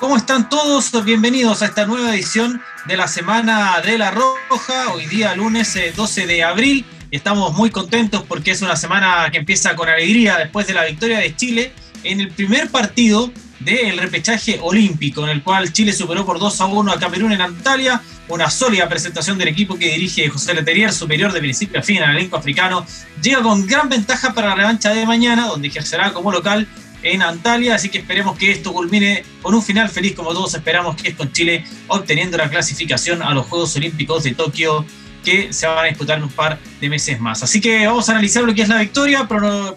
¿Cómo están todos? Bienvenidos a esta nueva edición de la Semana de la Roja. Hoy día, lunes 12 eh, de abril. Estamos muy contentos porque es una semana que empieza con alegría después de la victoria de Chile en el primer partido del repechaje olímpico, en el cual Chile superó por 2 a 1 a Camerún en Antalya. Una sólida presentación del equipo que dirige José Leterier, superior de principio a fin al elenco africano. Llega con gran ventaja para la revancha de mañana, donde ejercerá como local en Antalya, así que esperemos que esto culmine con un final feliz como todos esperamos que es con Chile obteniendo la clasificación a los Juegos Olímpicos de Tokio que se van a disputar en un par de meses más. Así que vamos a analizar lo que es la victoria,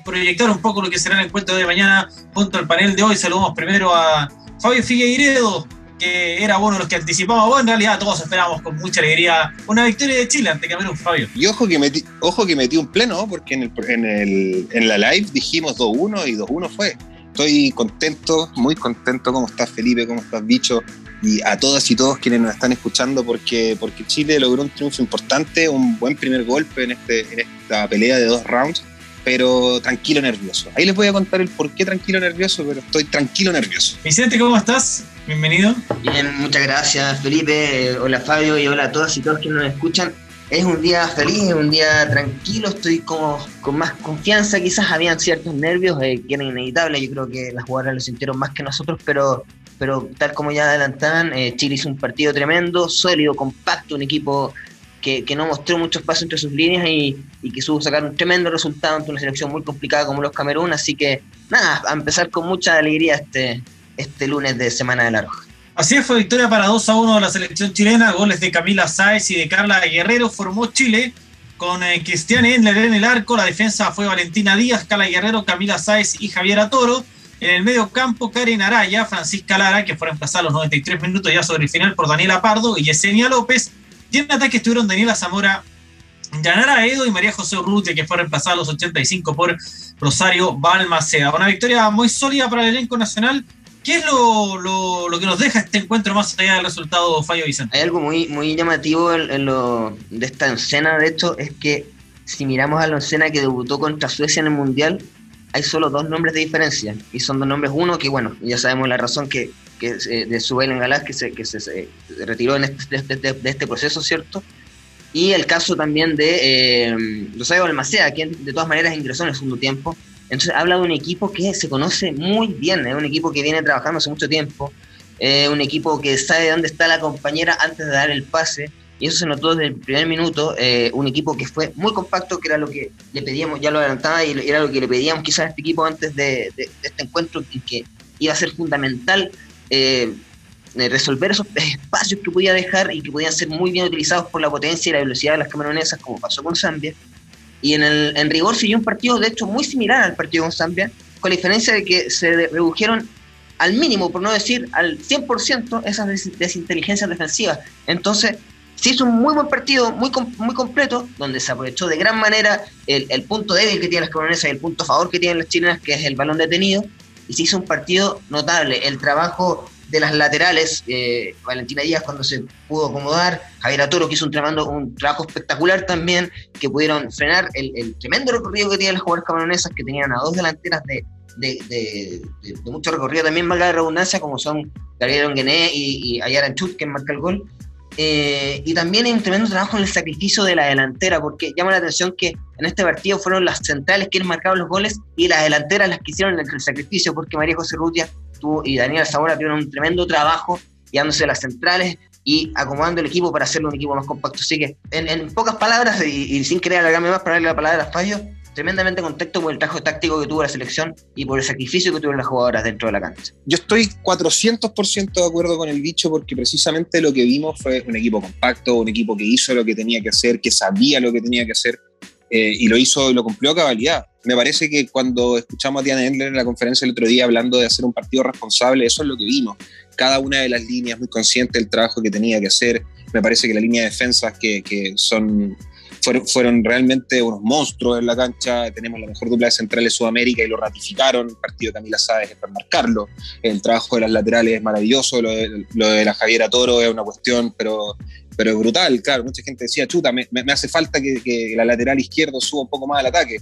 proyectar un poco lo que será el encuentro de mañana junto al panel de hoy. Saludamos primero a Fabio Figueiredo, que era uno de los que anticipaba. Bueno, en realidad todos esperábamos con mucha alegría una victoria de Chile ante Camerún, Fabio. Y ojo que metí, ojo que metí un pleno, porque en, el, en la live dijimos 2-1 y 2-1 fue. Estoy contento, muy contento. ¿Cómo estás, Felipe? ¿Cómo estás, Bicho? Y a todas y todos quienes nos están escuchando, porque, porque Chile logró un triunfo importante, un buen primer golpe en, este, en esta pelea de dos rounds, pero tranquilo, nervioso. Ahí les voy a contar el por qué tranquilo, nervioso, pero estoy tranquilo, nervioso. Vicente, ¿cómo estás? Bienvenido. Bien, muchas gracias, Felipe. Hola, Fabio, y hola a todas y todos quienes nos escuchan es un día feliz, es un día tranquilo, estoy como con más confianza, quizás habían ciertos nervios eh, que eran inevitables, yo creo que las jugadoras lo sintieron más que nosotros, pero, pero tal como ya adelantaban, eh, Chile hizo un partido tremendo, sólido, compacto, un equipo que, que no mostró mucho espacio entre sus líneas y, y, que supo sacar un tremendo resultado ante una selección muy complicada como los Camerún, así que nada, a empezar con mucha alegría este, este lunes de Semana de la Roja. Así fue victoria para 2 a 1 de la selección chilena, goles de Camila Sáez y de Carla Guerrero, formó Chile con eh, Cristian Endler en el arco, la defensa fue Valentina Díaz, Carla Guerrero, Camila Sáez y Javier Toro, en el medio campo Karen Araya, Francisca Lara, que fueron pasados los 93 minutos ya sobre el final por Daniela Pardo y Yesenia López, y en ataque estuvieron Daniela Zamora, Yanara Edo y María José Urrutia, que fueron pasados los 85 por Rosario Balmaceda. Una victoria muy sólida para el elenco nacional ¿Qué es lo, que nos deja este encuentro más allá del resultado Fallo Vicente? Hay algo muy, muy llamativo en, lo, de esta escena, de hecho, es que si miramos a la escena que debutó contra Suecia en el Mundial, hay solo dos nombres de diferencia. Y son dos nombres, uno que, bueno, ya sabemos la razón que, que de Subel Galás, que, se, que se, retiró en este, de, este proceso, ¿cierto? Y el caso también de eh, Rosario Balmaceda, quien de todas maneras ingresó en el segundo tiempo entonces habla de un equipo que se conoce muy bien, es un equipo que viene trabajando hace mucho tiempo, un equipo que sabe dónde está la compañera antes de dar el pase, y eso se notó desde el primer minuto, eh, un equipo que fue muy compacto, que era lo que le pedíamos, ya lo adelantaba, y era lo que le pedíamos quizás a este equipo antes de, este encuentro, que iba a ser fundamental eh, resolver esos espacios que podía dejar y que podían ser muy bien utilizados por la potencia y la velocidad de las camaronesas, como pasó con Zambia. Y en, el, en rigor siguió un partido, de hecho, muy similar al partido con Zambia, con la diferencia de que se redujeron al mínimo, por no decir al 100%, esas desinteligencias defensivas. Entonces, se hizo un muy buen partido, muy, muy completo, donde se aprovechó de gran manera el, el punto débil que tienen las coronesas y el punto a favor que tienen las chilenas, que es el balón detenido, y se hizo un partido notable. El trabajo de las laterales, eh, Valentina Díaz cuando se pudo acomodar, Javier Toro que hizo un, tremendo, trabajo espectacular también, que pudieron frenar el, tremendo recorrido que tienen las jugadoras camaronesas, que tenían a dos delanteras de, de, mucho recorrido, también valga la redundancia, como son Gabriel Onguené y, y Ayara Chut, que marca el gol. Eh, y también hay un tremendo trabajo en el sacrificio de la delantera, porque llama la atención que en este partido fueron las centrales quienes marcaron los goles y las delanteras las que hicieron el, sacrificio, porque María José Rutia y Daniel Zamora tuvieron un tremendo trabajo guiándose las centrales y acomodando el equipo para hacerlo un equipo más compacto. Así que, en, pocas palabras, y, sin querer alargarme más para darle la palabra a Fallo, tremendamente contento por el trabajo táctico que tuvo la selección y por el sacrificio que tuvieron las jugadoras dentro de la cancha. Yo estoy 400% de acuerdo con el bicho porque precisamente lo que vimos fue un equipo compacto, un equipo que hizo lo que tenía que hacer, que sabía lo que tenía que hacer eh, y lo hizo y lo cumplió a cabalidad. Me parece que cuando escuchamos a Diana Endler en la conferencia el otro día hablando de hacer un partido responsable, eso es lo que vimos. Cada una de las líneas muy consciente del trabajo que tenía que hacer. Me parece que la línea de defensas que, que son fueron, realmente unos monstruos en la cancha. Tenemos la mejor dupla de centrales de Sudamérica y lo ratificaron. El partido de Camila Sáez es para marcarlo. El trabajo de las laterales es maravilloso. Lo de, lo de la Javiera Toro es una cuestión, pero pero brutal, claro. Mucha gente decía, chuta, me, me hace falta que, que, la lateral izquierdo suba un poco más al ataque.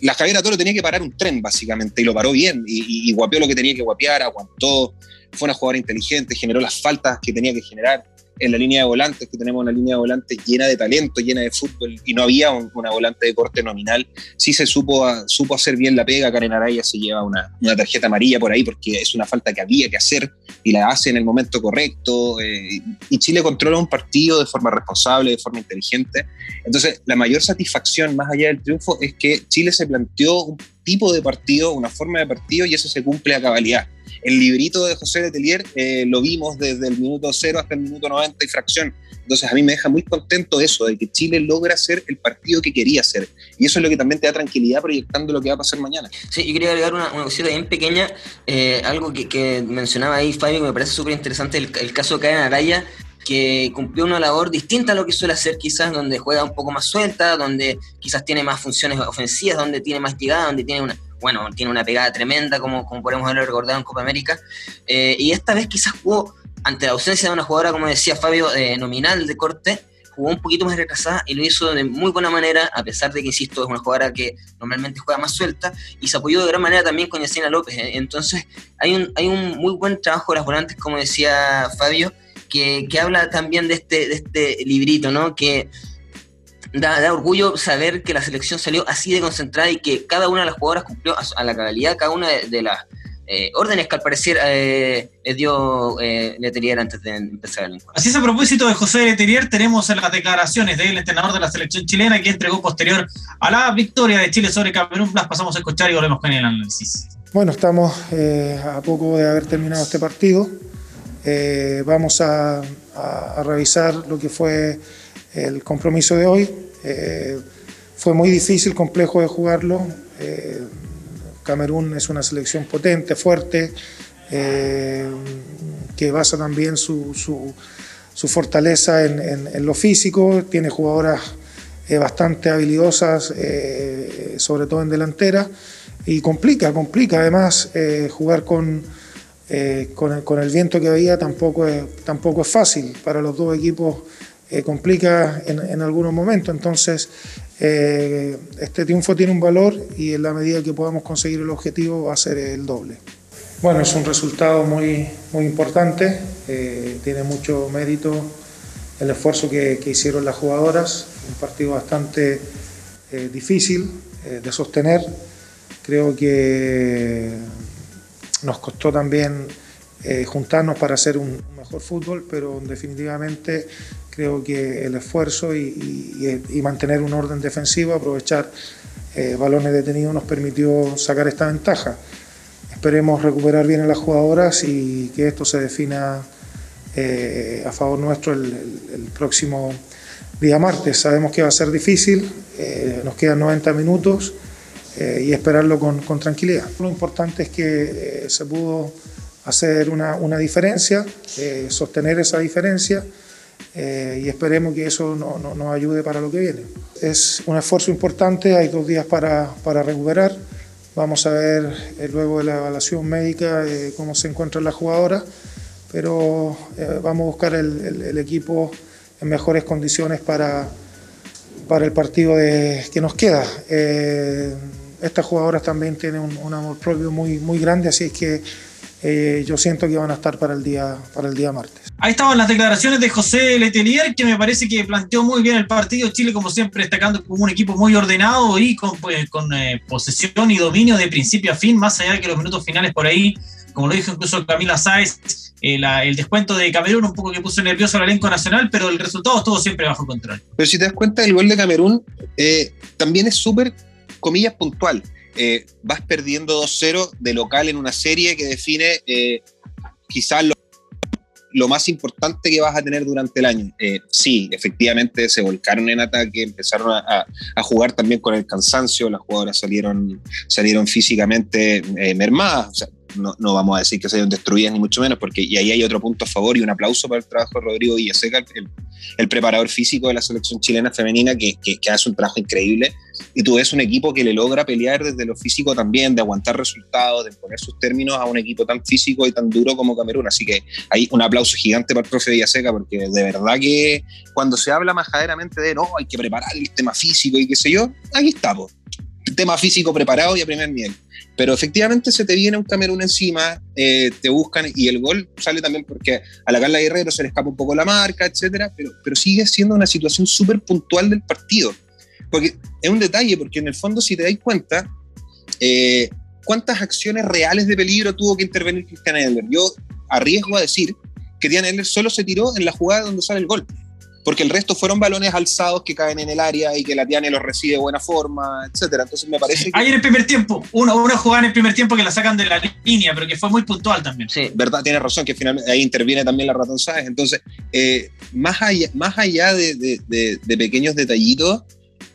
La, Javiera Toro tenía que parar un tren, básicamente, y lo paró bien, y, y, guapeó lo que tenía que guapear, aguantó, fue una jugadora inteligente, generó las faltas que tenía que generar en la línea de volantes, que tenemos una línea de volantes llena de talento, llena de fútbol, y no había una volante de corte nominal. Sí se supo, supo hacer bien la pega, Karen Araya se lleva una, una, tarjeta amarilla por ahí porque es una falta que había que hacer y la hace en el momento correcto. Eh, y Chile controla un partido de forma responsable, de forma inteligente. Entonces, la mayor satisfacción, más allá del triunfo, es que Chile se planteó un tipo de partido, una forma de partido, y eso se cumple a cabalidad el librito de José Letelier eh, lo vimos desde el minuto cero hasta el minuto 90 y fracción. Entonces a mí me deja muy contento eso, de que Chile logra ser el partido que quería ser. Y eso es lo que también te da tranquilidad proyectando lo que va a pasar mañana. Sí, y quería agregar una, cosita bien pequeña, eh, algo que, mencionaba ahí Fabio, que me parece súper interesante, el, caso de Karen Araya, que cumplió una labor distinta a lo que suele hacer quizás, donde juega un poco más suelta, donde quizás tiene más funciones ofensivas, donde tiene más llegada, donde tiene una, bueno, tiene una pegada tremenda, como, como podemos haberlo recordado en Copa América. Eh, y esta vez quizás jugó, ante la ausencia de una jugadora, como decía Fabio, eh, nominal de corte, jugó un poquito más retrasada y lo hizo de muy buena manera, a pesar de que, insisto, es una jugadora que normalmente juega más suelta, y se apoyó de gran manera también con Yacina López. ¿eh? Entonces, hay un, hay un muy buen trabajo de las volantes, como decía Fabio, que, que habla también de este, de este librito, ¿no? Que da, orgullo saber que la selección salió así de concentrada y que cada una de las jugadoras cumplió a, la cabalidad cada una de, las eh, órdenes que al parecer eh, le dio eh, Letelier antes de empezar el encuentro. Así es, a propósito de José Letelier, tenemos las declaraciones del entrenador de la selección chilena que entregó posterior a la victoria de Chile sobre Camerún. Las pasamos a escuchar y volvemos con el análisis. Bueno, estamos a poco de haber terminado este partido. vamos a revisar lo que fue el compromiso de hoy. Eh, fue muy difícil, complejo de jugarlo. Eh, Camerún es una selección potente, fuerte, eh, que basa también su, su, fortaleza en, en, lo físico. Tiene jugadoras bastante habilidosas, sobre todo en delantera, y complica, complica. Además, jugar con, con, con, el viento que había tampoco tampoco es fácil para los dos equipos eh, complica en, algunos momentos. Entonces, eh, este triunfo tiene un valor y en la medida que podamos conseguir el objetivo va a ser el doble. Bueno, es un resultado muy, muy importante, eh, tiene mucho mérito el esfuerzo que, que, hicieron las jugadoras, un partido bastante difícil de sostener. Creo que nos costó también juntarnos para hacer un mejor fútbol, pero definitivamente Creo que el esfuerzo y, mantener un orden defensivo, aprovechar eh, balones detenidos nos permitió sacar esta ventaja. Esperemos recuperar bien a las jugadoras y que esto se defina eh, a favor nuestro el, próximo día martes. Sabemos que va a ser difícil, eh, nos quedan 90 minutos y esperarlo con, tranquilidad. Lo importante es que se pudo hacer una, una diferencia, sostener esa diferencia. Eh, y esperemos que eso nos ayude para lo que viene. Es un esfuerzo importante, hay dos días para, para recuperar. Vamos a ver eh, luego de la evaluación médica eh, cómo se encuentra la jugadora, pero vamos a buscar el, el, equipo en mejores condiciones para, para el partido de, que nos queda. estas jugadoras también tienen un, un amor propio muy, muy grande, así es que eh, yo siento que van a estar para el día, para el día martes. Ahí estaban las declaraciones de José Letelier, que me parece que planteó muy bien el partido. Chile, como siempre, destacando como un equipo muy ordenado y con, pues, con eh, posesión y dominio de principio a fin, más allá de que los minutos finales por ahí, como lo dijo incluso Camila Sáez, eh, el descuento de Camerún un poco que puso nervioso al elenco nacional, pero el resultado estuvo siempre bajo control. Pero si te das cuenta, el gol de Camerún también es súper, comillas, puntual eh, vas perdiendo 2-0 de local en una serie que define eh, quizás lo, más importante que vas a tener durante el año. Eh, sí, efectivamente se volcaron en ataque, empezaron a, jugar también con el cansancio, las jugadoras salieron, salieron físicamente mermadas no, no, vamos a decir que se hayan destruidas ni mucho menos, porque y ahí hay otro punto a favor y un aplauso para el trabajo de Rodrigo Villaseca, el, el preparador físico de la selección chilena femenina, que, que, hace un trabajo increíble. Y tú ves un equipo que le logra pelear desde lo físico también, de aguantar resultados, de poner sus términos a un equipo tan físico y tan duro como Camerún. Así que hay un aplauso gigante para el profe Villaseca, porque de verdad que cuando se habla majaderamente de no, hay que preparar el tema físico y qué sé yo, aquí estamos tema físico preparado y a primer nivel. Pero efectivamente se te viene un Camerún encima, eh, te buscan y el gol sale también porque a la Carla Guerrero se le escapa un poco la marca, etcétera, pero, sigue siendo una situación súper puntual del partido. Porque es un detalle, porque en el fondo, si te dais cuenta, eh, ¿cuántas acciones reales de peligro tuvo que intervenir Cristian Eller? Yo arriesgo a decir que Diane Eller solo se tiró en la jugada donde sale el gol porque el resto fueron balones alzados que caen en el área y que la Tiane los recibe de buena forma, etcétera. Entonces me parece que... Hay en el primer tiempo, una, una jugada en el primer tiempo que la sacan de la línea, pero que fue muy puntual también. Sí, verdad, tienes razón, que finalmente ahí interviene también la Ratón Sáez. Entonces, eh, más allá, más allá de, de, de, pequeños detallitos,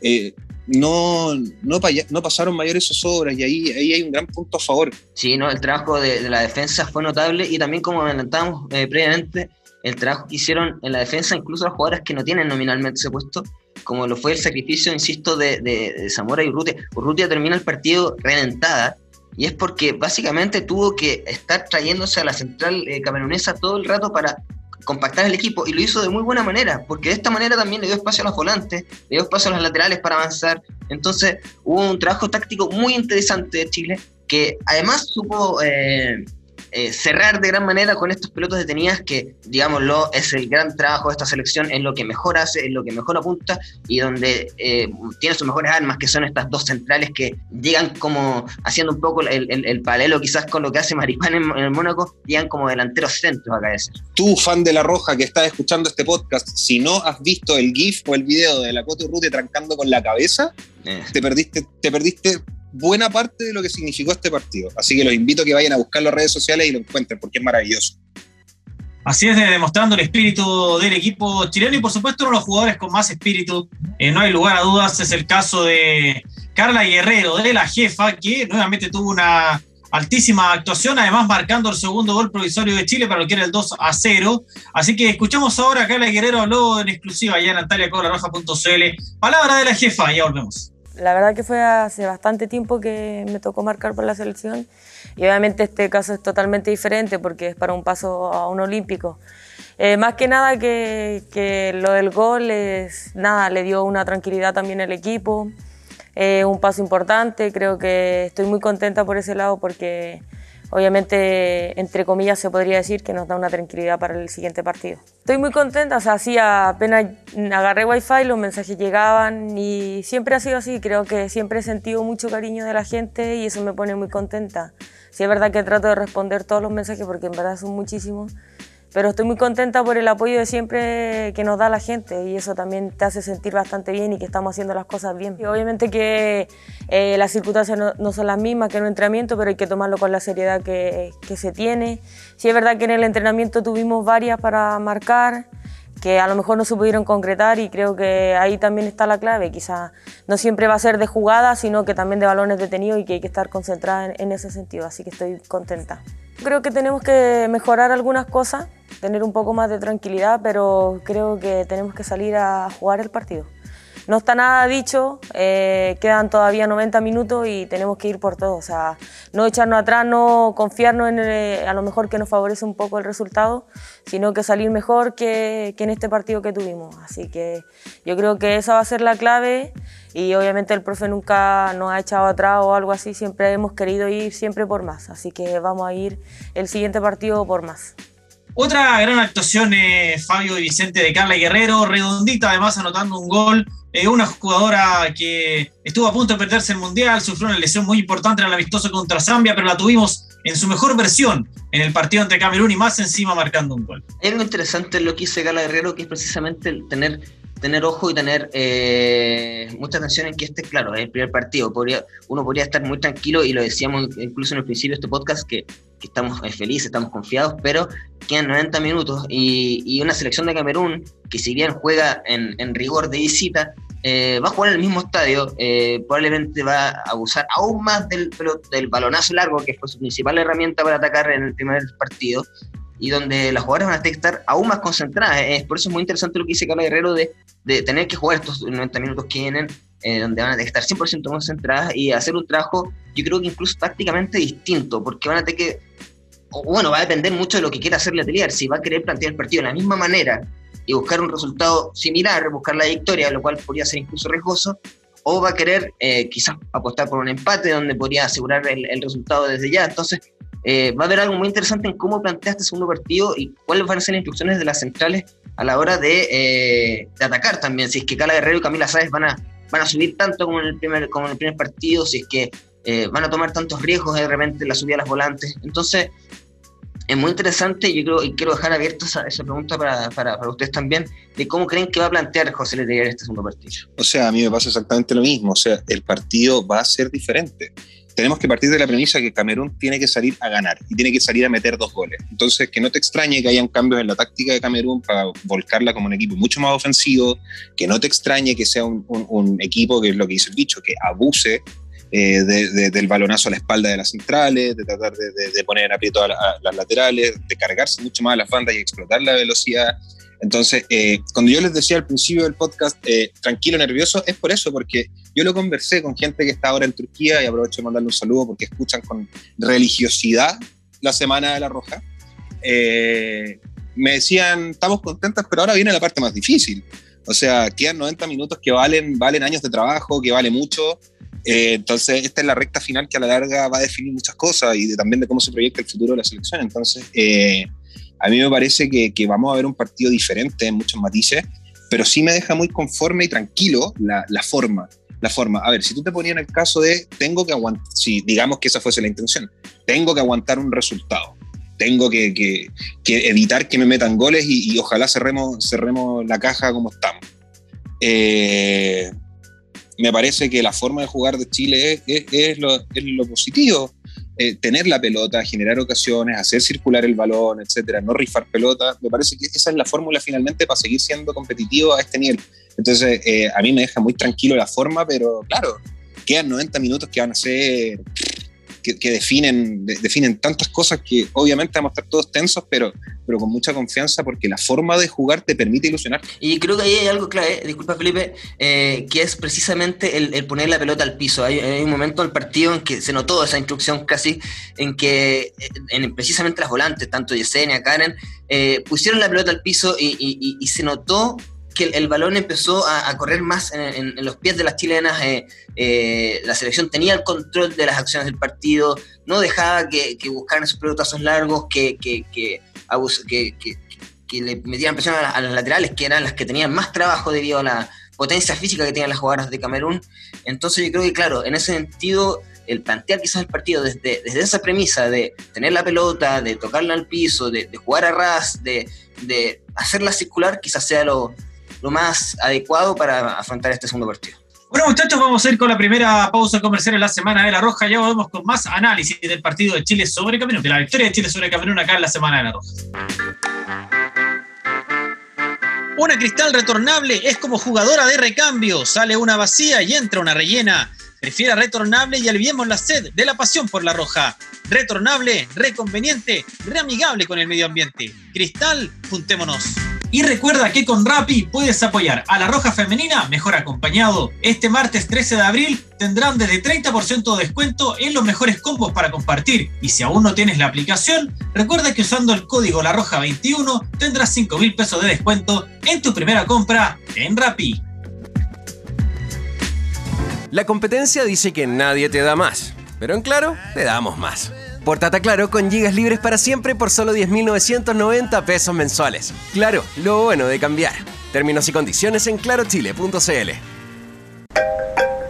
eh, no, no, no, pasaron mayores zozobras y ahí, ahí hay un gran punto a favor. Sí, no, el trabajo de, la defensa fue notable y también como adelantamos eh, previamente, el trabajo que hicieron en la defensa, incluso las jugadoras que no tienen nominalmente ese puesto, como lo fue el sacrificio, insisto, de, de, Zamora y Urrutia. Urrutia termina el partido reventada, y es porque básicamente tuvo que estar trayéndose a la central eh, camerunesa todo el rato para compactar el equipo, y lo hizo de muy buena manera, porque de esta manera también le dio espacio a los volantes, le dio espacio a los laterales para avanzar. Entonces hubo un trabajo táctico muy interesante de Chile, que además supo... Eh, eh, cerrar de gran manera con estos pilotos detenidas que, digámoslo, es el gran trabajo de esta selección, es lo que mejor hace, es lo que mejor apunta y donde eh, tiene sus mejores armas, que son estas dos centrales que llegan como haciendo un poco el, el, paralelo quizás con lo que hace Maripán en, el Mónaco, llegan como delanteros centros acá de ser. Tú, fan de La Roja, que estás escuchando este podcast, si no has visto el GIF o el video de la Coto Rute trancando con la cabeza, eh. te perdiste, te perdiste buena parte de lo que significó este partido. Así que los invito a que vayan a buscar las redes sociales y lo encuentren, porque es maravilloso. Así es, demostrando el espíritu del equipo chileno y por supuesto uno de los jugadores con más espíritu, eh, no hay lugar a dudas, es el caso de Carla Guerrero, de la jefa, que nuevamente tuvo una altísima actuación, además marcando el segundo gol provisorio de Chile para lo que era el 2 a 0. Así que escuchamos ahora, Carla Guerrero habló en exclusiva allá en antaliacolarroja.cl. Palabra de la jefa, ya volvemos. La verdad que fue hace bastante tiempo que me tocó marcar por la selección y obviamente este caso es totalmente diferente porque es para un paso a un olímpico. Eh, más que nada que, que, lo del gol es, nada, le dio una tranquilidad también al equipo, eh, un paso importante, creo que estoy muy contenta por ese lado porque obviamente, entre comillas, se podría decir que nos da una tranquilidad para el siguiente partido. Estoy muy contenta, o sea, sí, apenas agarré wifi, los mensajes llegaban y siempre ha sido así, creo que siempre he sentido mucho cariño de la gente y eso me pone muy contenta. Sí es verdad que trato de responder todos los mensajes porque en verdad son muchísimos, pero estoy muy contenta por el apoyo de siempre que nos da la gente y eso también te hace sentir bastante bien y que estamos haciendo las cosas bien. Y obviamente que eh, las circunstancias no, son las mismas que en un entrenamiento, pero hay que tomarlo con la seriedad que, que se tiene. Sí es verdad que en el entrenamiento tuvimos varias para marcar, que a lo mejor no se pudieron concretar y creo que ahí también está la clave. Quizá no siempre va a ser de jugada, sino que también de balones detenidos y que hay que estar concentrada en, en ese sentido, así que estoy contenta. Creo que tenemos que mejorar algunas cosas, tener un poco más de tranquilidad, pero creo que tenemos que salir a jugar el partido. No está nada dicho, eh, quedan todavía 90 minutos y tenemos que ir por todo. O sea, no echarnos atrás, no confiarnos en eh, a lo mejor que nos favorece un poco el resultado, sino que salir mejor que, que en este partido que tuvimos. Así que yo creo que esa va a ser la clave y obviamente el profe nunca nos ha echado atrás o algo así, siempre hemos querido ir siempre por más. Así que vamos a ir el siguiente partido por más. Otra gran actuación, eh, Fabio y Vicente de Carla Guerrero, redondita además anotando un gol. Eh, una jugadora que estuvo a punto de perderse el Mundial, sufrió una lesión muy importante en el amistoso contra Zambia, pero la tuvimos en su mejor versión en el partido ante Camerún y más encima marcando un gol. Hay algo interesante en lo que hizo Carla Guerrero, que es precisamente tener tener ojo y tener eh, mucha atención en que este, claro, es el primer partido. Uno podría estar muy tranquilo y lo decíamos incluso en el principio de este podcast, que, estamos eh, felices, estamos confiados, pero quedan 90 minutos y, una selección de Camerún, que si bien juega en, rigor de visita, eh, va a jugar en el mismo estadio, probablemente va a abusar aún más del, del balonazo largo, que fue su principal herramienta para atacar en el primer partido, y donde las jugadoras van a estar aún más concentradas. Es por eso es muy interesante lo que dice Carlos Guerrero de, de tener que jugar estos 90 minutos que vienen, donde van a estar 100% concentradas y hacer un trabajo, yo creo que incluso tácticamente distinto, porque van a tener que, bueno, va a depender mucho de lo que quiera hacer la Atelier, si va a querer plantear el partido de la misma manera y buscar un resultado similar, buscar la victoria, lo cual podría ser incluso riesgoso, o va a querer eh, quizás apostar por un empate donde podría asegurar el, el resultado desde ya. Entonces, eh, va a haber algo muy interesante en cómo plantea este segundo partido y cuáles van a ser las instrucciones de las centrales a la hora de, eh, de atacar también. Si es que Cala Guerrero y Camila Sáez van a, van a subir tanto como en el primer, como en el primer partido, si es que eh, van a tomar tantos riesgos de repente en la subida a las volantes. Entonces, es muy interesante yo creo, y quiero dejar abierta esa, esa pregunta para, para, para, ustedes también, de cómo creen que va a plantear José Letelier este segundo partido. O sea, a mí me pasa exactamente lo mismo, o sea, el partido va a ser diferente tenemos que partir de la premisa que Camerún tiene que salir a ganar y tiene que salir a meter dos goles. Entonces, que no te extrañe que hayan cambios en la táctica de Camerún para volcarla como un equipo mucho más ofensivo, que no te extrañe que sea un, un, un equipo, que es lo que dice el dicho, que abuse eh, de, de, del balonazo a la espalda de las centrales, de tratar de, de poner en aprieto a, la, a, las laterales, de cargarse mucho más a las bandas y explotar la velocidad. Entonces, eh, cuando yo les decía al principio del podcast, eh, tranquilo, nervioso, es por eso, porque yo lo conversé con gente que está ahora en Turquía y aprovecho de mandarle un saludo porque escuchan con religiosidad la Semana de la Roja. Eh, me decían, estamos contentas, pero ahora viene la parte más difícil. O sea, quedan 90 minutos que valen, valen años de trabajo, que vale mucho. Eh, entonces, esta es la recta final que a la larga va a definir muchas cosas y de, también de cómo se proyecta el futuro de la selección. Entonces, eh, a mí me parece que, que, vamos a ver un partido diferente en muchos matices, pero sí me deja muy conforme y tranquilo la, la, forma. La forma. A ver, si tú te ponías en el caso de tengo que aguantar, si digamos que esa fuese la intención, tengo que aguantar un resultado, tengo que, que, que evitar que me metan goles y, y, ojalá cerremos, cerremos la caja como estamos. Eh, me parece que la forma de jugar de Chile es, es, es, lo, es lo, positivo. Eh, tener la pelota, generar ocasiones, hacer circular el balón, etcétera, no rifar pelota, me parece que esa es la fórmula finalmente para seguir siendo competitivo a este nivel. Entonces, eh, a mí me deja muy tranquilo la forma, pero claro, quedan 90 minutos que van a ser que, definen, de, definen tantas cosas que obviamente vamos a estar todos tensos, pero, pero con mucha confianza porque la forma de jugar te permite ilusionar. Y creo que ahí hay algo clave, disculpa Felipe, eh, que es precisamente el, poner la pelota al piso. Hay, un momento del partido en que se notó esa instrucción casi, en que en, precisamente las volantes, tanto Yesenia, Karen, eh, pusieron la pelota al piso y se notó que el, balón empezó a, correr más en, los pies de las chilenas, eh, eh, la selección tenía el control de las acciones del partido, no dejaba que, buscaran esos pelotazos largos, que, que, que, le metieran presión a, a, las laterales, que eran las que tenían más trabajo debido a la potencia física que tenían las jugadoras de Camerún. Entonces yo creo que, claro, en ese sentido, el plantear quizás el partido desde, desde esa premisa de tener la pelota, de tocarla al piso, de, de jugar a ras, de, de hacerla circular, quizás sea lo, lo más adecuado para afrontar este segundo partido. Bueno, muchachos, vamos a ir con la primera pausa comercial en la Semana de la Roja. Ya volvemos con más análisis del partido de Chile sobre Camerún, de la victoria de Chile sobre Camerún acá en la Semana de la Roja. Una cristal retornable es como jugadora de recambio. Sale una vacía y entra una rellena. Prefiera retornable y aliviemos la sed de la pasión por la roja. Retornable, reconveniente, reamigable con el medio ambiente. Cristal, juntémonos. Y recuerda que con Rappi puedes apoyar a la Roja Femenina mejor acompañado. Este martes 13 de abril tendrán desde 30% de descuento en los mejores combos para compartir. Y si aún no tienes la aplicación, recuerda que usando el código La Roja 21 tendrás 5 mil pesos de descuento en tu primera compra en Rappi. La competencia dice que nadie te da más, pero en claro, te damos más. Portate Claro con gigas libres para siempre por solo 10.990 pesos mensuales. Claro, lo bueno de cambiar. Términos y condiciones en clarochile.cl.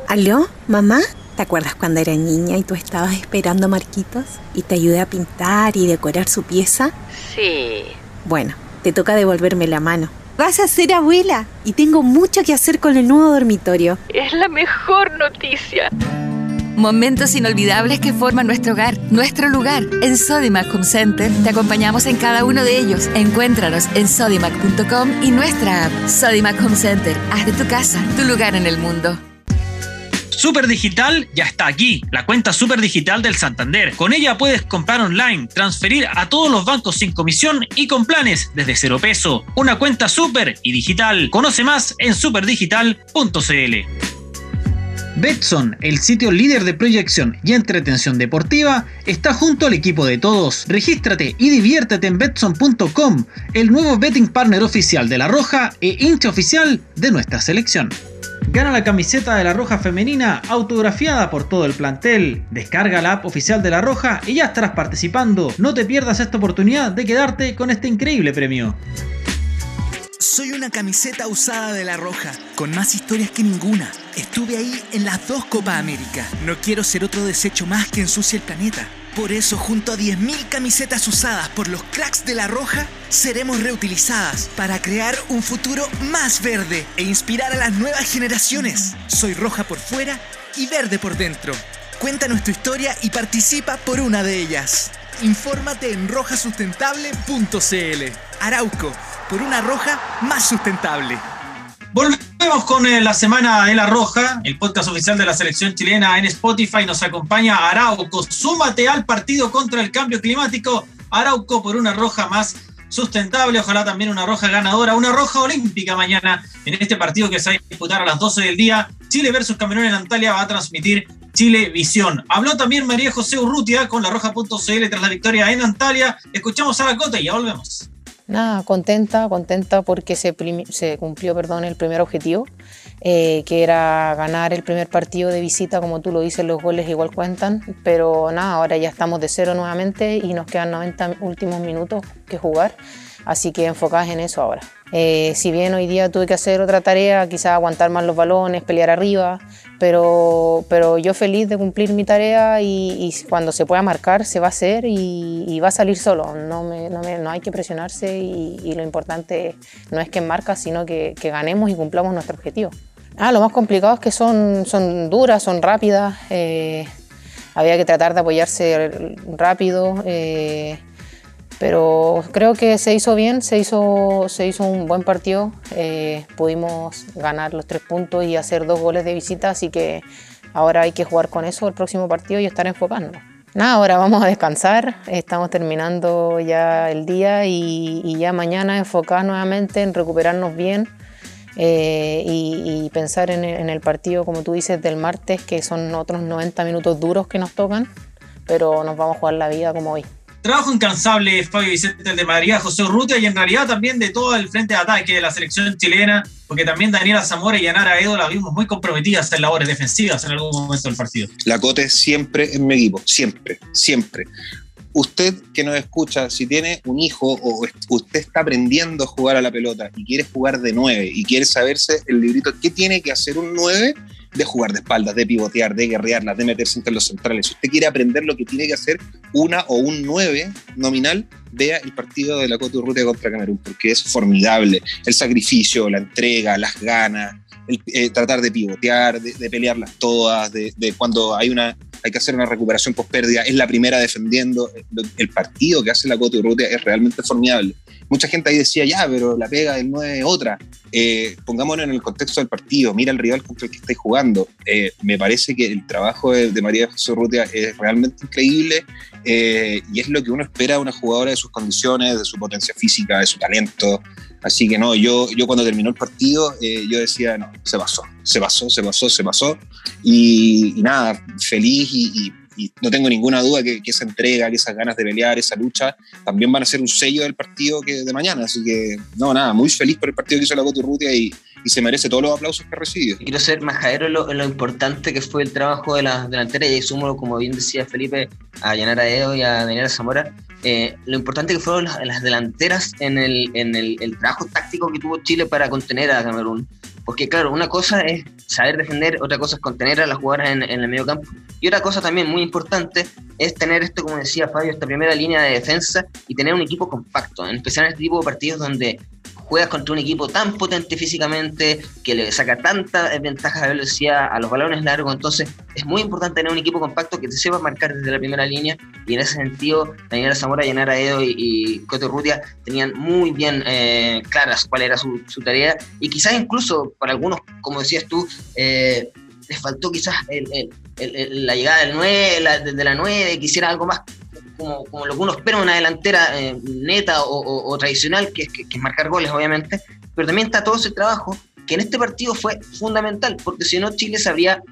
¿Aló, mamá? ¿Te acuerdas cuando era niña y tú estabas esperando a Marquitos y te ayudé a pintar y decorar su pieza? Sí. Bueno, te toca devolverme la mano. Vas a ser abuela y tengo mucho que hacer con el nuevo dormitorio. Es la mejor noticia. Momentos inolvidables que forman nuestro hogar, nuestro lugar. En Sodimac Home Center te acompañamos en cada uno de ellos. Encuéntranos en sodimac.com y nuestra app. Sodimac Home Center. Haz de tu casa tu lugar en el mundo. Super Digital ya está aquí, la cuenta Super Digital del Santander. Con ella puedes comprar online, transferir a todos los bancos sin comisión y con planes desde cero peso. Una cuenta super y digital. Conoce más en superdigital.cl. Betson, el sitio líder de proyección y entretención deportiva, está junto al equipo de todos. Regístrate y diviértete en betson.com, el nuevo betting partner oficial de La Roja e hincha oficial de nuestra selección. Gana la camiseta de la Roja femenina autografiada por todo el plantel. Descarga la app oficial de la Roja y ya estarás participando. No te pierdas esta oportunidad de quedarte con este increíble premio. Soy una camiseta usada de La Roja, con más historias que ninguna. Estuve ahí en las dos Copa América. No quiero ser otro desecho más que ensucie el planeta. Por eso, junto a 10.000 camisetas usadas por los cracks de La Roja, seremos reutilizadas para crear un futuro más verde e inspirar a las nuevas generaciones. Soy roja por fuera y verde por dentro. Cuenta nuestra historia y participa por una de ellas. Infórmate en rojasustentable.cl. Arauco, por una roja más sustentable. Volvemos con eh, la semana de la Roja, el podcast oficial de la selección chilena en Spotify. Nos acompaña Arauco. Súmate al partido contra el cambio climático. Arauco por una roja más sustentable. Ojalá también una roja ganadora, una roja olímpica mañana en este partido que se va a disputar a las 12 del día. Chile versus Camerún en Antalya va a transmitir Chile Visión. Habló también María José Urrutia con la roja.cl tras la victoria en Antalya. Escuchamos a la Cota y ya volvemos. Nada, contenta, contenta porque se, se cumplió perdón, el primer objetivo, eh, que era ganar el primer partido de visita, como tú lo dices, los goles igual cuentan, pero nada, ahora ya estamos de cero nuevamente y nos quedan 90 últimos minutos que jugar, así que enfocadas en eso ahora. Eh, si bien hoy día tuve que hacer otra tarea, quizás aguantar más los balones, pelear arriba, pero, pero yo feliz de cumplir mi tarea y, cuando se pueda marcar se va a hacer y, va a salir solo. No, me, no, me, no hay que presionarse y, lo importante no es que marca, sino que, que, ganemos y cumplamos nuestro objetivo. Ah, lo más complicado es que son, son duras, son rápidas. Eh, había que tratar de apoyarse rápido. Eh, pero creo que se hizo bien, se hizo, se hizo un buen partido, eh, pudimos ganar los tres puntos y hacer dos goles de visita, así que ahora hay que jugar con eso el próximo partido y estar enfocando. Nada, ahora vamos a descansar, estamos terminando ya el día y, ya mañana enfocar nuevamente en recuperarnos bien eh, y, pensar en el, en el partido, como tú dices, del martes, que son otros 90 minutos duros que nos tocan, pero nos vamos a jugar la vida como hoy. Trabajo incansable Fabio Vicente de María, José Urrutia y en realidad también de todo el frente de ataque de la selección chilena, porque también Daniela Zamora y Yanara Edo la vimos muy comprometidas en labores defensivas en algún momento del partido. La Cote siempre en mi equipo, siempre, siempre. Usted que nos escucha, si tiene un hijo o usted está aprendiendo a jugar a la pelota y quiere jugar de nueve y quiere saberse el librito, ¿qué tiene que hacer un nueve? de jugar de espaldas, de pivotear, de guerrearlas, de meterse entre los centrales. Si usted quiere aprender lo que tiene que hacer una o un 9 nominal, vea el partido de la Coturrutia contra Camerún, porque es formidable. El sacrificio, la entrega, las ganas, eh, tratar de pivotear, de, pelearlas todas, de, cuando hay una hay que hacer una recuperación post pérdida, es la primera defendiendo. El partido que hace la Coturrutia es realmente formidable mucha gente ahí decía, ya, pero la pega del 9 es otra. Eh, pongámonos en el contexto del partido, mira el rival contra el que estáis jugando. Eh, me parece que el trabajo de, María José Urrutia es realmente increíble eh, y es lo que uno espera de una jugadora de sus condiciones, de su potencia física, de su talento. Así que no, yo, yo cuando terminó el partido, yo decía, no, se pasó, se pasó, se pasó, se pasó. Y, nada, feliz y y no tengo ninguna duda que, esa entrega, que esas ganas de pelear, esa lucha, también van a ser un sello del partido que, de mañana. Así que, no, nada, muy feliz por el partido que hizo la Coturrutia y, y se merece todos los aplausos que ha recibido. Quiero ser majadero en lo, lo importante que fue el trabajo de la delantera y sumo, como bien decía Felipe, a Yanara Edo y a Daniela Zamora, eh, lo importante que fueron las, delanteras en, el, en el, el, trabajo táctico que tuvo Chile para contener a Camerún. Porque claro, una cosa es saber defender, otra cosa es contener a las jugadoras en, en el medio campo. Y otra cosa también muy importante es tener esto, como decía Fabio, esta primera línea de defensa y tener un equipo compacto, en especial en este tipo de partidos donde juegas contra un equipo tan potente físicamente, que le saca tanta ventaja de velocidad a los balones largos, entonces es muy importante tener un equipo compacto que te sepa marcar desde la primera línea, y en ese sentido, Daniela Zamora, Yanara Edo y, Coto Rutia tenían muy bien eh, claras cuál era su, tarea, y quizás incluso para algunos, como decías tú, eh, les faltó quizás la llegada del 9, la, de la 9, quisiera algo más como, como, lo que uno espera una delantera eh, neta o, tradicional, que es, que, marcar goles, obviamente, pero también está todo ese trabajo que en este partido fue fundamental, porque si no, Chile se habría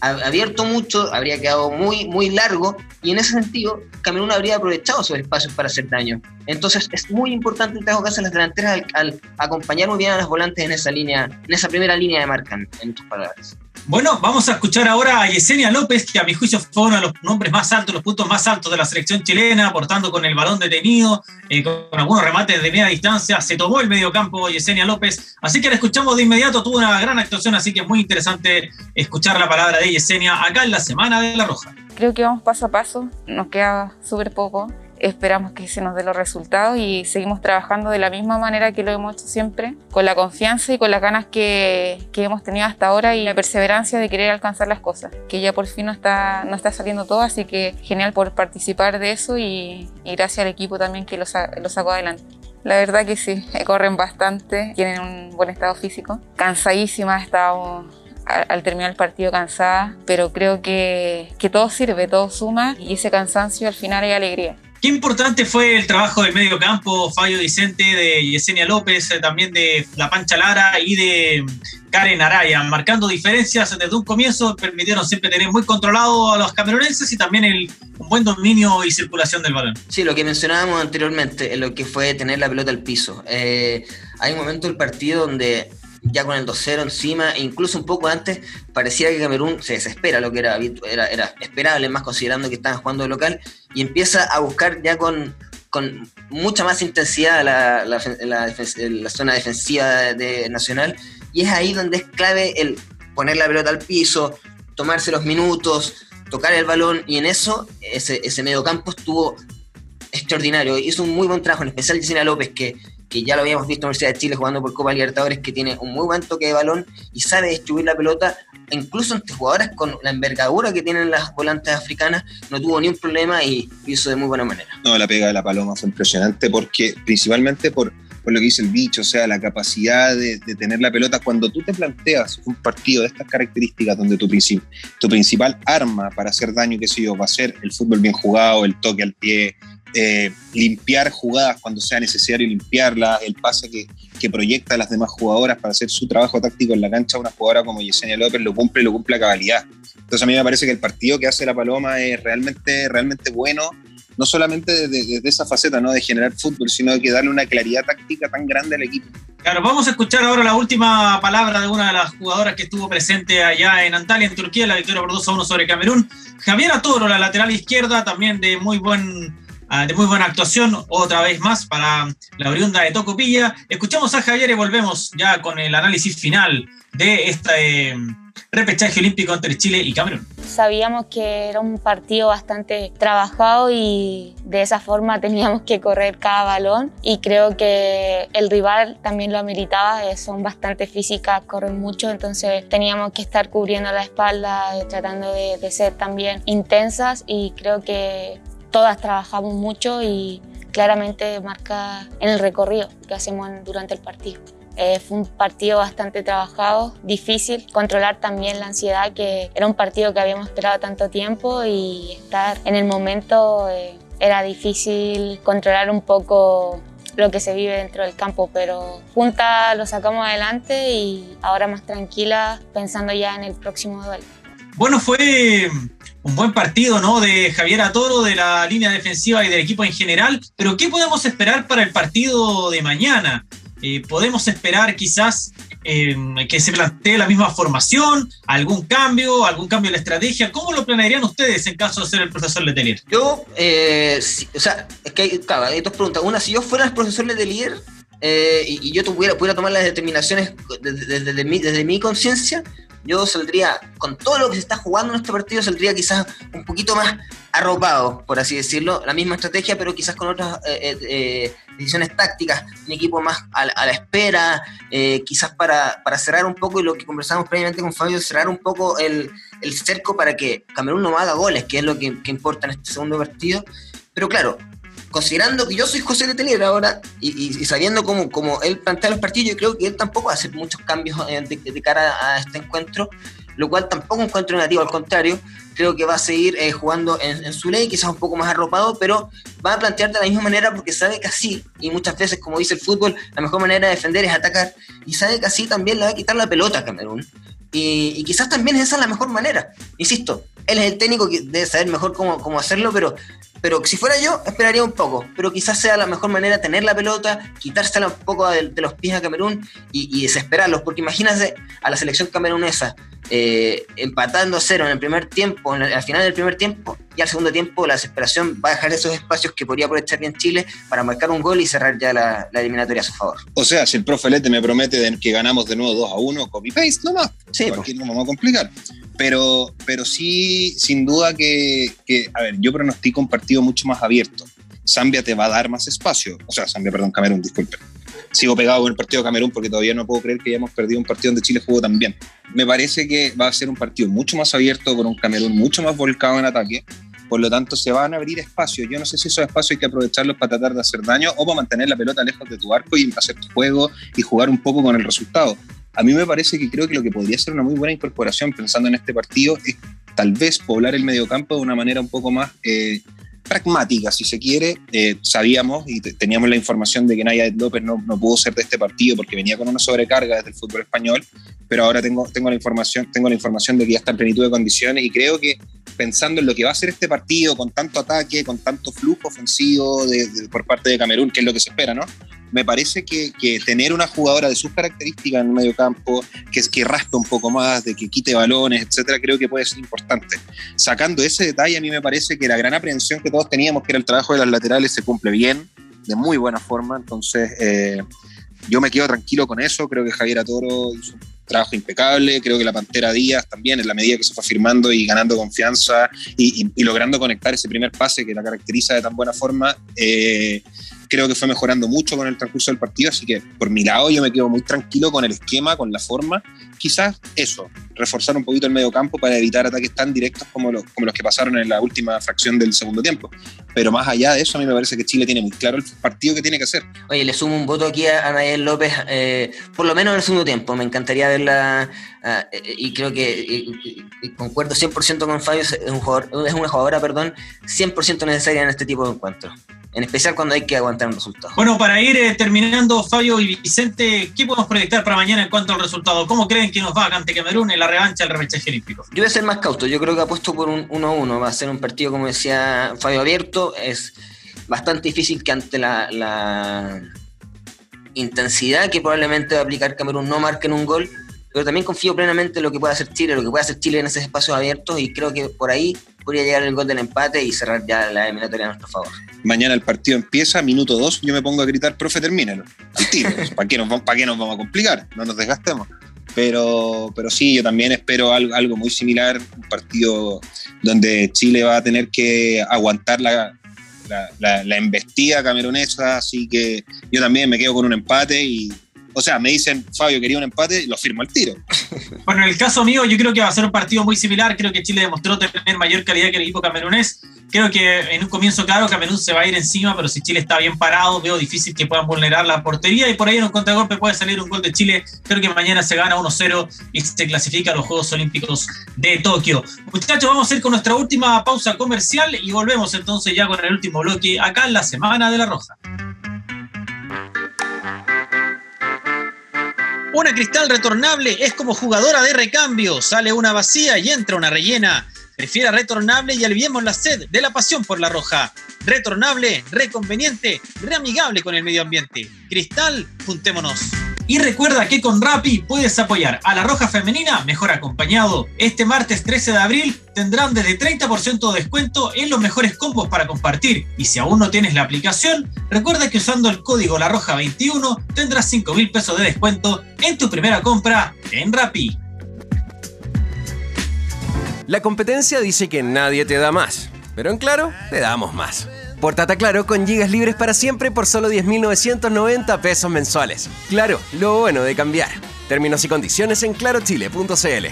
abierto mucho, habría quedado muy, muy largo y en ese sentido Camerún habría aprovechado esos espacios para hacer daño. Entonces es muy importante el trabajo que hacen las delanteras al, acompañar muy bien a las volantes en esa línea, en esa primera línea de marca, en tus palabras. Bueno, vamos a escuchar ahora a Yesenia López, que a mi juicio fue uno de los nombres más altos, los puntos más altos de la selección chilena, aportando con el balón detenido, eh, con algunos remates de media distancia. Se tomó el mediocampo Yesenia López, así que la escuchamos de inmediato. Tuvo una gran actuación, así que es muy interesante escuchar la palabra de Yesenia acá en la Semana de la Roja. Creo que vamos paso a paso, nos queda súper poco esperamos que se nos dé los resultados y seguimos trabajando de la misma manera que lo hemos hecho siempre, con la confianza y con las ganas que, que hemos tenido hasta ahora y la perseverancia de querer alcanzar las cosas, que ya por fin no está, no está saliendo todo, así que genial por participar de eso y, y gracias al equipo también que lo, lo sacó adelante. La verdad que sí, corren bastante, tienen un buen estado físico. Cansadísima, estado al terminar el partido cansada, pero creo que, que todo sirve, todo suma y ese cansancio al final hay alegría. Qué importante fue el trabajo del medio campo, Fabio Vicente, de Yesenia López, eh, también de La Pancha Lara y de Karen Araya, marcando diferencias desde un comienzo, permitieron siempre tener muy controlado a los camerunenses y también el, un buen dominio y circulación del balón. Sí, lo que mencionábamos anteriormente, lo que fue tener la pelota al piso. Eh, hay un momento del partido donde ya con el 2-0 encima, e incluso un poco antes, parecía que Camerún se desespera, lo que era, era, era esperable, más considerando que estaban jugando de local, y empieza a buscar ya con, con mucha más intensidad la, la, zona defensiva de, Nacional, y es ahí donde es clave el poner la pelota al piso, tomarse los minutos, tocar el balón, y en eso ese, ese medio campo estuvo extraordinario. Hizo un muy buen trabajo, en especial Gisela López, que que ya lo habíamos visto en la Universidad de Chile jugando por Copa Libertadores, que tiene un muy buen toque de balón y sabe distribuir la pelota, incluso entre jugadoras con la envergadura que tienen las volantes africanas, no tuvo ni un problema y hizo de muy buena manera. No, la pega de la paloma fue impresionante porque principalmente por, por lo que dice el bicho, o sea, la capacidad de, tener la pelota. Cuando tú te planteas un partido de estas características donde tu, tu principal arma para hacer daño, qué sé yo, va a ser el fútbol bien jugado, el toque al pie, eh, limpiar jugadas cuando sea necesario limpiarlas, el pase que, proyecta a las demás jugadoras para hacer su trabajo táctico en la cancha, una jugadora como Yesenia López lo cumple, lo cumple a cabalidad. Entonces a mí me parece que el partido que hace la Paloma es realmente, realmente bueno, no solamente desde, esa faceta ¿no? de generar fútbol, sino de que darle una claridad táctica tan grande al equipo. Claro, vamos a escuchar ahora la última palabra de una de las jugadoras que estuvo presente allá en Antalya, en Turquía, la victoria por 2 a 1 sobre Camerún. Javiera Toro, la lateral izquierda, también de muy buen de muy buena actuación, otra vez más para la oriunda de Tocopilla. Escuchamos a Javier y volvemos ya con el análisis final de este repechaje olímpico entre Chile y Camerún. Sabíamos que era un partido bastante trabajado y de esa forma teníamos que correr cada balón y creo que el rival también lo ameritaba, eh, son bastante físicas, corren mucho, entonces teníamos que estar cubriendo la espalda, eh, tratando de ser también intensas y creo que todas trabajamos mucho y claramente marca en el recorrido que hacemos durante el partido. Eh, fue un partido bastante trabajado, difícil, controlar también la ansiedad, que era un partido que habíamos esperado tanto tiempo y estar en el momento eh, era difícil controlar un poco lo que se vive dentro del campo, pero juntas lo sacamos adelante y ahora más tranquila pensando ya en el próximo duelo. Bueno, fue un buen partido, ¿no? De Javier Atoro, de la línea defensiva y del equipo en general. Pero ¿qué podemos esperar para el partido de mañana? Eh, ¿Podemos esperar quizás em, que se plantee la misma formación, algún cambio, algún cambio en la estrategia? ¿Cómo lo planearían ustedes en caso de ser el profesor Letelier? Yo, eh, o sea, es que hay, hay dos preguntas. Una, si yo fuera el profesor Letelier, eh, y, yo tuviera, pudiera tomar las determinaciones desde, desde mi, desde mi conciencia, yo saldría, con todo lo que se está jugando en este partido, saldría quizás un poquito más arropado, por así decirlo, la misma estrategia, pero quizás con otras eh, eh, eh, decisiones tácticas, un equipo más a, la espera, quizás para, para, cerrar un poco, y lo que conversamos previamente con Fabio, cerrar un poco el, cerco para que Camerún no haga goles, que es lo que importa en este segundo partido. Pero claro, considerando que yo soy José Letelier ahora y, sabiendo cómo, cómo, él plantea los partidos, yo creo que él tampoco va a hacer muchos cambios eh, de, cara a este encuentro, lo cual tampoco encuentro negativo, al contrario, creo que va a seguir eh, jugando en, su ley, quizás un poco más arropado, pero va a plantear de la misma manera porque sabe que así, y muchas veces, como dice el fútbol, la mejor manera de defender es atacar, y sabe que así también le va a quitar la pelota a Camerún. Y, y quizás también esa es la mejor manera. Insisto, él es el técnico que debe saber mejor cómo, cómo hacerlo, pero, pero si fuera yo, esperaría un poco. Pero quizás sea la mejor manera tener la pelota, quitársela un poco de, los pies a Camerún y, y, desesperarlos. Porque imagínate a la selección camerunesa eh, empatando a cero en el primer tiempo, el, al final del primer tiempo, y al segundo tiempo la desesperación va a dejar esos espacios que podría aprovechar bien Chile para marcar un gol y cerrar ya la, la eliminatoria a su favor. O sea, si el profe Lete me promete que ganamos de nuevo 2 a 1, copy-paste nomás. Sí, aquí no vamos a complicar. Pero, pero sí, sin duda que, que, a ver, yo pronostico un partido mucho más abierto. Zambia te va a dar más espacio. O sea, Zambia, perdón, Camerún, disculpen. Sigo pegado con el partido de Camerún porque todavía no puedo creer que hayamos perdido un partido donde Chile jugó tan bien. Me parece que va a ser un partido mucho más abierto, con un Camerún mucho más volcado en ataque. Por lo tanto, se van a abrir espacios. Yo no sé si esos espacios hay que aprovecharlos para tratar de hacer daño o para mantener la pelota lejos de tu arco y hacer tu juego y jugar un poco con el resultado. A mí me parece que creo que lo que podría ser una muy buena incorporación pensando en este partido es tal vez poblar el mediocampo de una manera un poco más eh, pragmática, si se quiere. Eh, sabíamos y teníamos la información de que Naya López no, no, pudo ser de este partido porque venía con una sobrecarga desde el fútbol español, pero ahora tengo, tengo, la información, tengo la información de que ya está en plenitud de condiciones y creo que pensando en lo que va a ser este partido con tanto ataque, con tanto flujo ofensivo por parte de Camerún, que es lo que se espera, ¿no? Me parece que, tener una jugadora de sus características en el medio campo, que, que raspe un poco más, de que quite balones, etcétera, creo que puede ser importante. Sacando ese detalle, a mí me parece que la gran aprehensión que todos teníamos, que era el trabajo de las laterales, se cumple bien, de muy buena forma. Entonces, eh, yo me quedo tranquilo con eso. Creo que Javier Atoro hizo un trabajo impecable. Creo que la Pantera Díaz también, en la medida que se fue firmando y ganando confianza y logrando conectar ese primer pase que la caracteriza de tan buena forma. Eh, creo que fue mejorando mucho con el transcurso del partido, así que por mi lado yo me quedo muy tranquilo con el esquema, con la forma. Quizás eso, reforzar un poquito el medio campo para evitar ataques tan directos como los, como los que pasaron en la última fracción del segundo tiempo. Pero más allá de eso, a mí me parece que Chile tiene muy claro el partido que tiene que hacer. Oye, le sumo un voto aquí a Nayel López, eh, por lo menos en el segundo tiempo. Me encantaría verla uh, y creo que y, y concuerdo 100% con Fabio, es, un jugador, es una jugadora perdón, 100% necesaria en este tipo de encuentros en especial cuando hay que aguantar un resultado. Bueno, para ir eh, terminando, Fabio y Vicente, ¿qué podemos proyectar para mañana en cuanto al resultado? ¿Cómo creen que nos va ante Camerún en la revancha del repechaje olímpico? Yo voy a ser más cauto, yo creo que apuesto por un 1-1, va a ser un partido, como decía Fabio, abierto, es bastante difícil que ante la, la intensidad que probablemente va a aplicar Camerún no marquen un gol, pero también confío plenamente en lo que puede hacer Chile, lo que puede hacer Chile en esos espacios abiertos y creo que por ahí podría llegar el gol del empate y cerrar ya la eliminatoria a nuestro favor. Mañana el partido empieza, minuto 2, yo me pongo a gritar, profe, termínelo, tiro. ¿Para qué, nos, ¿Para qué nos vamos a complicar? No nos desgastemos. Pero, pero sí, yo también espero algo, algo muy similar, un partido donde Chile va a tener que aguantar la, la, la, la embestida camerunesa, así que yo también me quedo con un empate y, o sea, me dicen, Fabio quería un empate, lo firmo al tiro. Bueno, en el caso mío, yo creo que va a ser un partido muy similar. Creo que Chile demostró tener mayor calidad que el equipo camerunés. Creo que en un comienzo, claro, Camerún se va a ir encima, pero si Chile está bien parado, veo difícil que puedan vulnerar la portería y por ahí en un contragolpe puede salir un gol de Chile. Creo que mañana se gana 1-0 y se clasifica a los Juegos Olímpicos de Tokio. Muchachos, vamos a ir con nuestra última pausa comercial y volvemos entonces ya con el último bloque acá en la Semana de la Roja. Una cristal retornable es como jugadora de recambio. Sale una vacía y entra una rellena. Prefiera retornable y aliviemos la sed de la pasión por la roja. Retornable, reconveniente, reamigable con el medio ambiente. Cristal, juntémonos. Y recuerda que con Rappi puedes apoyar a la Roja Femenina mejor acompañado. Este martes 13 de abril tendrán desde 30% de descuento en los mejores combos para compartir. Y si aún no tienes la aplicación, recuerda que usando el código La Roja 21 tendrás 5 mil pesos de descuento en tu primera compra en Rappi. La competencia dice que nadie te da más, pero en claro, te damos más. Portata Claro con gigas libres para siempre por solo 10.990 pesos mensuales. Claro, lo bueno de cambiar. Términos y condiciones en clarochile.cl.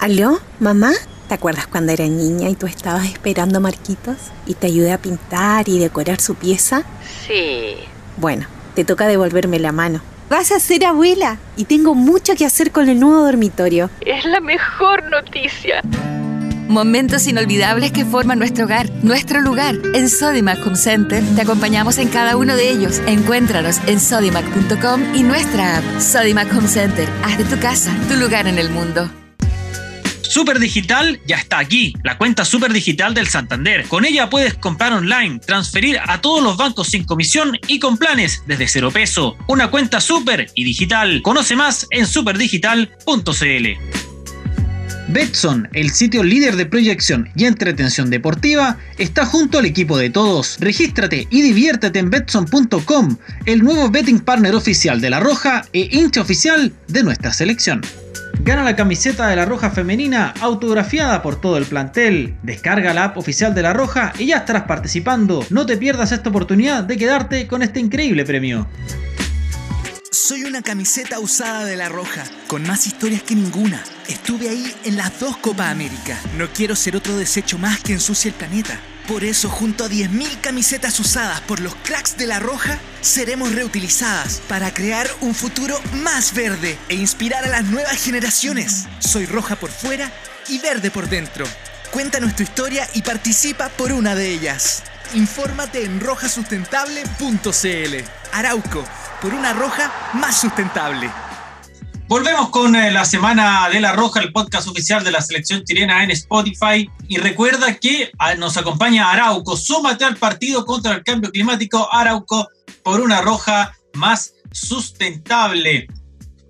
¿Aló, mamá? ¿Te acuerdas cuando era niña y tú estabas esperando a Marquitos y te ayudé a pintar y decorar su pieza? Sí. Bueno, te toca devolverme la mano. Vas a ser abuela y tengo mucho que hacer con el nuevo dormitorio. Es la mejor noticia. Momentos inolvidables que forman nuestro hogar, nuestro lugar. En Sodimac Home Center te acompañamos en cada uno de ellos. Encuéntranos en sodimac.com y nuestra app. Sodimac Home Center, haz de tu casa tu lugar en el mundo. Super Digital ya está aquí, la cuenta Super Digital del Santander. Con ella puedes comprar online, transferir a todos los bancos sin comisión y con planes desde cero peso. Una cuenta super y digital. Conoce más en superdigital.cl. Betson, el sitio líder de proyección y entretención deportiva, está junto al equipo de todos. Regístrate y diviértete en betson.com, el nuevo betting partner oficial de La Roja e hincha oficial de nuestra selección. Gana la camiseta de la Roja femenina autografiada por todo el plantel. Descarga la app oficial de la Roja y ya estarás participando. No te pierdas esta oportunidad de quedarte con este increíble premio. Soy una camiseta usada de La Roja, con más historias que ninguna. Estuve ahí en las dos Copa América. No quiero ser otro desecho más que ensucie el planeta. Por eso, junto a 10.000 camisetas usadas por los cracks de La Roja, seremos reutilizadas para crear un futuro más verde e inspirar a las nuevas generaciones. Soy roja por fuera y verde por dentro. Cuenta nuestra historia y participa por una de ellas. Infórmate en rojasustentable.cl. Arauco, por una roja más sustentable. Volvemos con eh, la Semana de la Roja, el podcast oficial de la selección chilena en Spotify. Y recuerda que ah, nos acompaña Arauco. Súmate al partido contra el cambio climático. Arauco por una roja más sustentable.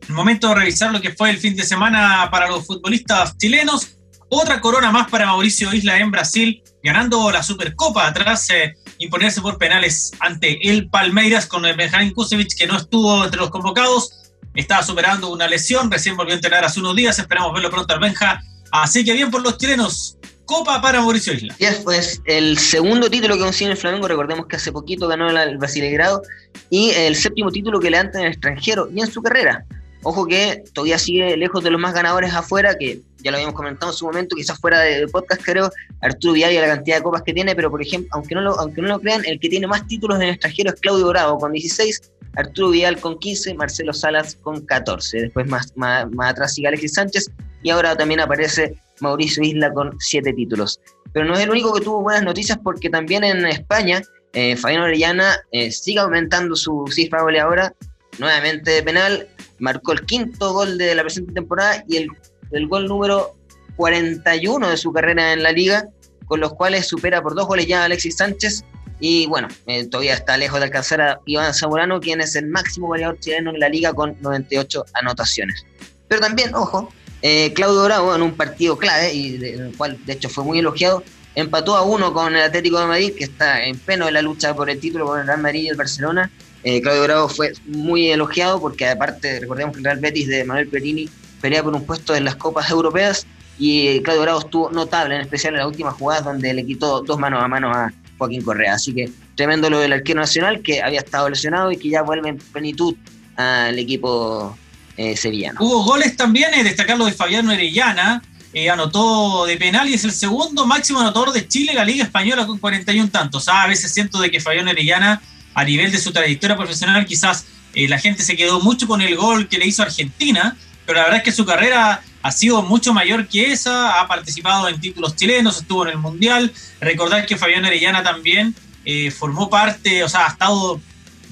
Momento de revisar lo que fue el fin de semana para los futbolistas chilenos. Otra corona más para Mauricio Isla en Brasil, ganando la Supercopa tras eh, imponerse por penales ante el Palmeiras con el Benjamín Kusevich, que no estuvo entre los convocados estaba superando una lesión, recién volvió a entrenar hace unos días, esperamos verlo pronto al Benja. Así que bien por los chilenos, Copa para Mauricio Isla. Y después, el segundo título que consigue el Flamengo, recordemos que hace poquito ganó el Brasileirado, y el séptimo título que le dan en el extranjero y en su carrera. Ojo que todavía sigue lejos de los más ganadores afuera, que ya lo habíamos comentado en su momento, quizás fuera de podcast creo, Arturo Vidal y la cantidad de copas que tiene, pero por ejemplo, aunque no lo, aunque no lo crean, el que tiene más títulos en el extranjero es Claudio Bravo con 16, Arturo Vidal con 15, Marcelo Salas con 14. Después más, más, atrás sigue Alexis Sánchez y ahora también aparece Mauricio Isla con 7 títulos. Pero no es el único que tuvo buenas noticias porque también en España eh, Fabián Orellana eh, sigue aumentando su cifra goleadora, nuevamente de penal, marcó el quinto gol de la presente temporada y el, el gol número 41 de su carrera en la liga, con los cuales supera por dos goles ya a Alexis Sánchez y bueno, eh, todavía está lejos de alcanzar a Iván Zamorano, quien es el máximo goleador chileno en la liga con 98 anotaciones. Pero también, ojo, eh, Claudio Bravo en un partido clave, y de, el cual de hecho fue muy elogiado, empató a uno con el Atlético de Madrid, que está en pleno de la lucha por el título con el Real Madrid y el Barcelona. Eh, Claudio Bravo fue muy elogiado porque aparte, recordemos que el Real Betis de Manuel Perini pelea por un puesto en las Copas Europeas y Claudio Bravo estuvo notable, en especial en las últimas jugadas donde le quitó dos manos a mano a, Joaquín Correa. Así que tremendo lo del arquero nacional que había estado lesionado y que ya vuelve en plenitud al equipo eh, sevillano. Hubo goles también, eh, destacar lo de Fabián Orellana, eh, anotó de penal y es el segundo máximo anotador de Chile en la Liga Española con 41 tantos. Ah, a veces siento de que Fabián Orellana, a nivel de su trayectoria profesional, quizás eh, la gente se quedó mucho con el gol que le hizo Argentina, pero la verdad es que su carrera ha sido mucho mayor que esa, ha participado en títulos chilenos, estuvo en el Mundial. Recordar que Fabián Arellana también eh, formó parte, o sea, ha estado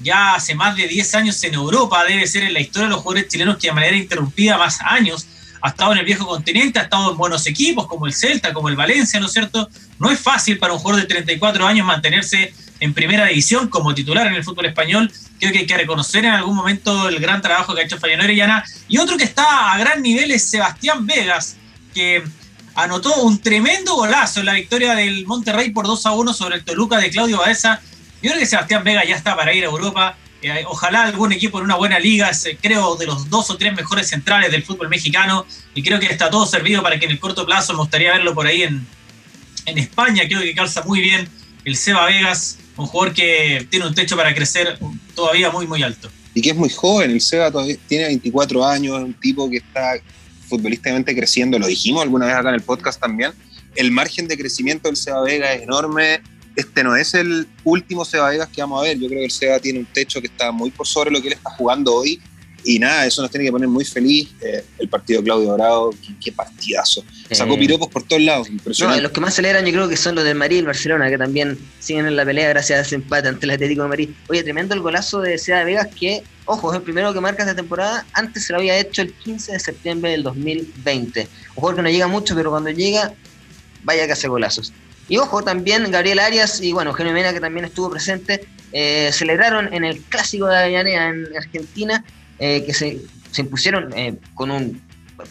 ya hace más de 10 años en Europa, debe ser en la historia de los jugadores chilenos que de manera interrumpida más años ha estado en el viejo continente, ha estado en buenos equipos como el Celta, como el Valencia, ¿no es cierto? No es fácil para un jugador de 34 años mantenerse en primera división como titular en el fútbol español. Creo que hay que reconocer en algún momento el gran trabajo que ha hecho Fabián Orellana. Y otro que está a gran nivel es Sebastián Vegas, que anotó un tremendo golazo en la victoria del Monterrey por 2 a 1 sobre el Toluca de Claudio Baeza. Yo creo que Sebastián Vega ya está para ir a Europa. Eh, ojalá algún equipo en una buena liga, creo de los dos o tres mejores centrales del fútbol mexicano. Y creo que está todo servido para que en el corto plazo me gustaría verlo por ahí en, en España. Creo que calza muy bien el Seba Vegas un jugador que tiene un techo para crecer todavía muy, muy alto. Y que es muy joven, el Seba todavía tiene 24 años, es un tipo que está futbolísticamente creciendo, lo dijimos alguna vez acá en el podcast también. El margen de crecimiento del Seba Vega es enorme. Este no es el último Seba Vegas que vamos a ver. Yo creo que el Seba tiene un techo que está muy por sobre lo que él está jugando hoy. Y nada, eso nos tiene que poner muy feliz. Eh, el partido de Claudio Dorado, qué, partidazo. Sacó piropos por todos lados, impresionante. los que más celebran yo creo que son los del Madrid y el Barcelona, que también siguen en la pelea gracias a ese empate ante el Atlético de Madrid. Oye, tremendo el golazo de Seda de Vegas, que, ojo, es el primero que marca esta temporada. Antes se lo había hecho el 15 de septiembre del 2020. Un jugador que no llega mucho, pero cuando llega, vaya que hace golazos. Y ojo, también Gabriel Arias y bueno, Eugenio Mena, que también estuvo presente, eh, celebraron en el clásico de Avellaneda en Argentina, eh, que se, se impusieron eh, con un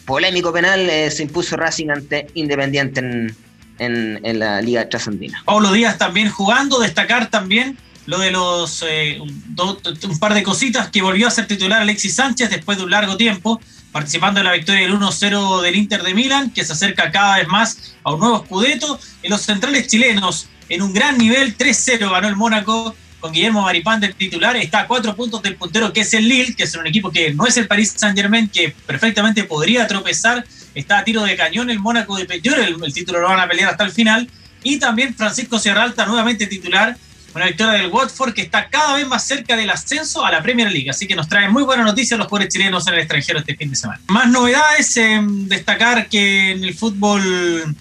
polémico penal, se impuso Racing ante Independiente en, en, la Liga Trasandina. Pablo Díaz también jugando, destacar también lo de los un par de cositas que volvió a ser titular Alexis Sánchez después de un largo tiempo participando en la victoria del 1-0 del Inter de Milán, que se acerca cada vez más a un nuevo escudeto. En los centrales chilenos, en un gran nivel, 3-0 ganó el Mónaco con Guillermo Maripán del titular. Está a cuatro puntos del puntero, que es el Lille, que es un equipo que no es el Paris Saint-Germain, que perfectamente podría tropezar. Está a tiro de cañón el Mónaco de Peyor, el, título lo van a pelear hasta el final. Y también Francisco Sierralta, nuevamente titular, una victoria del Watford que está cada vez más cerca del ascenso a la Premier League. Así que nos trae muy buenas noticias los jugadores chilenos en el extranjero este fin de semana. Más novedades, destacar que en el fútbol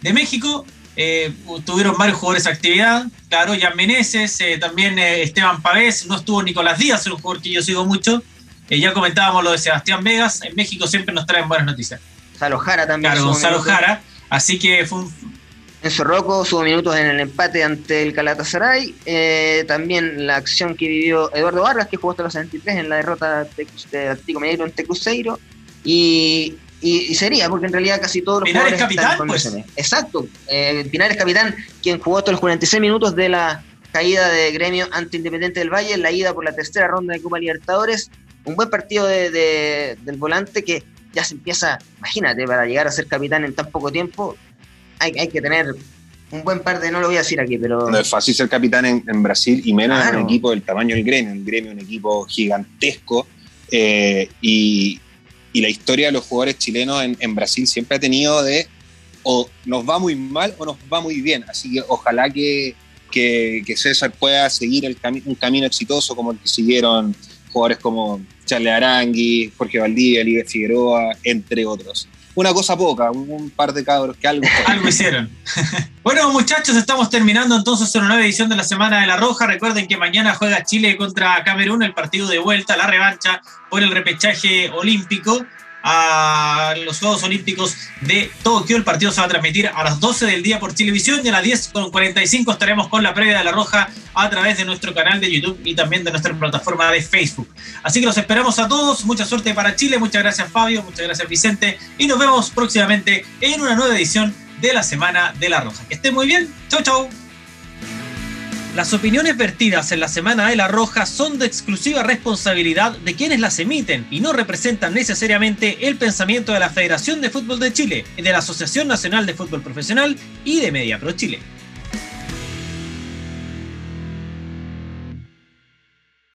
de México eh, tuvieron varios jugadores actividad. Claro, Jan Meneses, eh, también eh, Esteban Pavés, no estuvo Nicolás Díaz, un jugador que yo sigo mucho. ya comentábamos lo de Sebastián Vegas. En México siempre nos traen buenas noticias. Gonzalo Jara también. Claro, Gonzalo Jara. Así que fue un, Enzo Rocco subo minutos en el empate ante el Calatasaray. También la acción que vivió Eduardo Vargas, que jugó hasta los 73 en la derrota de, Atlético Mineiro ante Cruzeiro. Y, y, sería, porque en realidad casi todos los jugadores capitán, pues. Exacto. Eh, Pinar es capitán, quien jugó hasta los 46 minutos de la caída de gremio ante Independiente del Valle, la ida por la tercera ronda de Copa Libertadores. Un buen partido de, del volante que ya se empieza, imagínate, para llegar a ser capitán en tan poco tiempo, hay, que tener un buen par de, no lo voy a decir aquí, pero... No es fácil ser capitán en, Brasil y menos en un equipo del tamaño del gremio. El gremio es un equipo gigantesco eh, y, la historia de los jugadores chilenos en, Brasil siempre ha tenido de o nos va muy mal o nos va muy bien. Así que ojalá que, que, César pueda seguir un camino exitoso como el que siguieron jugadores como Charles Arangui, Jorge Valdivia, Libre Figueroa, entre otros una cosa poca, un, par de cabros que algo. algo hicieron. bueno, muchachos, estamos terminando entonces una nueva edición de la Semana de la Roja. Recuerden que mañana juega Chile contra Camerún, el partido de vuelta, la revancha por el repechaje olímpico a los Juegos Olímpicos de Tokio. El partido se va a transmitir a las 12 del día por televisión y a las 10.45 estaremos con la previa de la Roja a través de nuestro canal de YouTube y también de nuestra plataforma de Facebook. Así que los esperamos a todos. Mucha suerte para Chile. Muchas gracias Fabio, muchas gracias Vicente y nos vemos próximamente en una nueva edición de la Semana de la Roja. Que estén muy bien. Chau, chau. Las opiniones vertidas en la Semana de la Roja son de exclusiva responsabilidad de quienes las emiten y no representan necesariamente el pensamiento de la Federación de Fútbol de Chile, de la Asociación Nacional de Fútbol Profesional y de Media Pro Chile.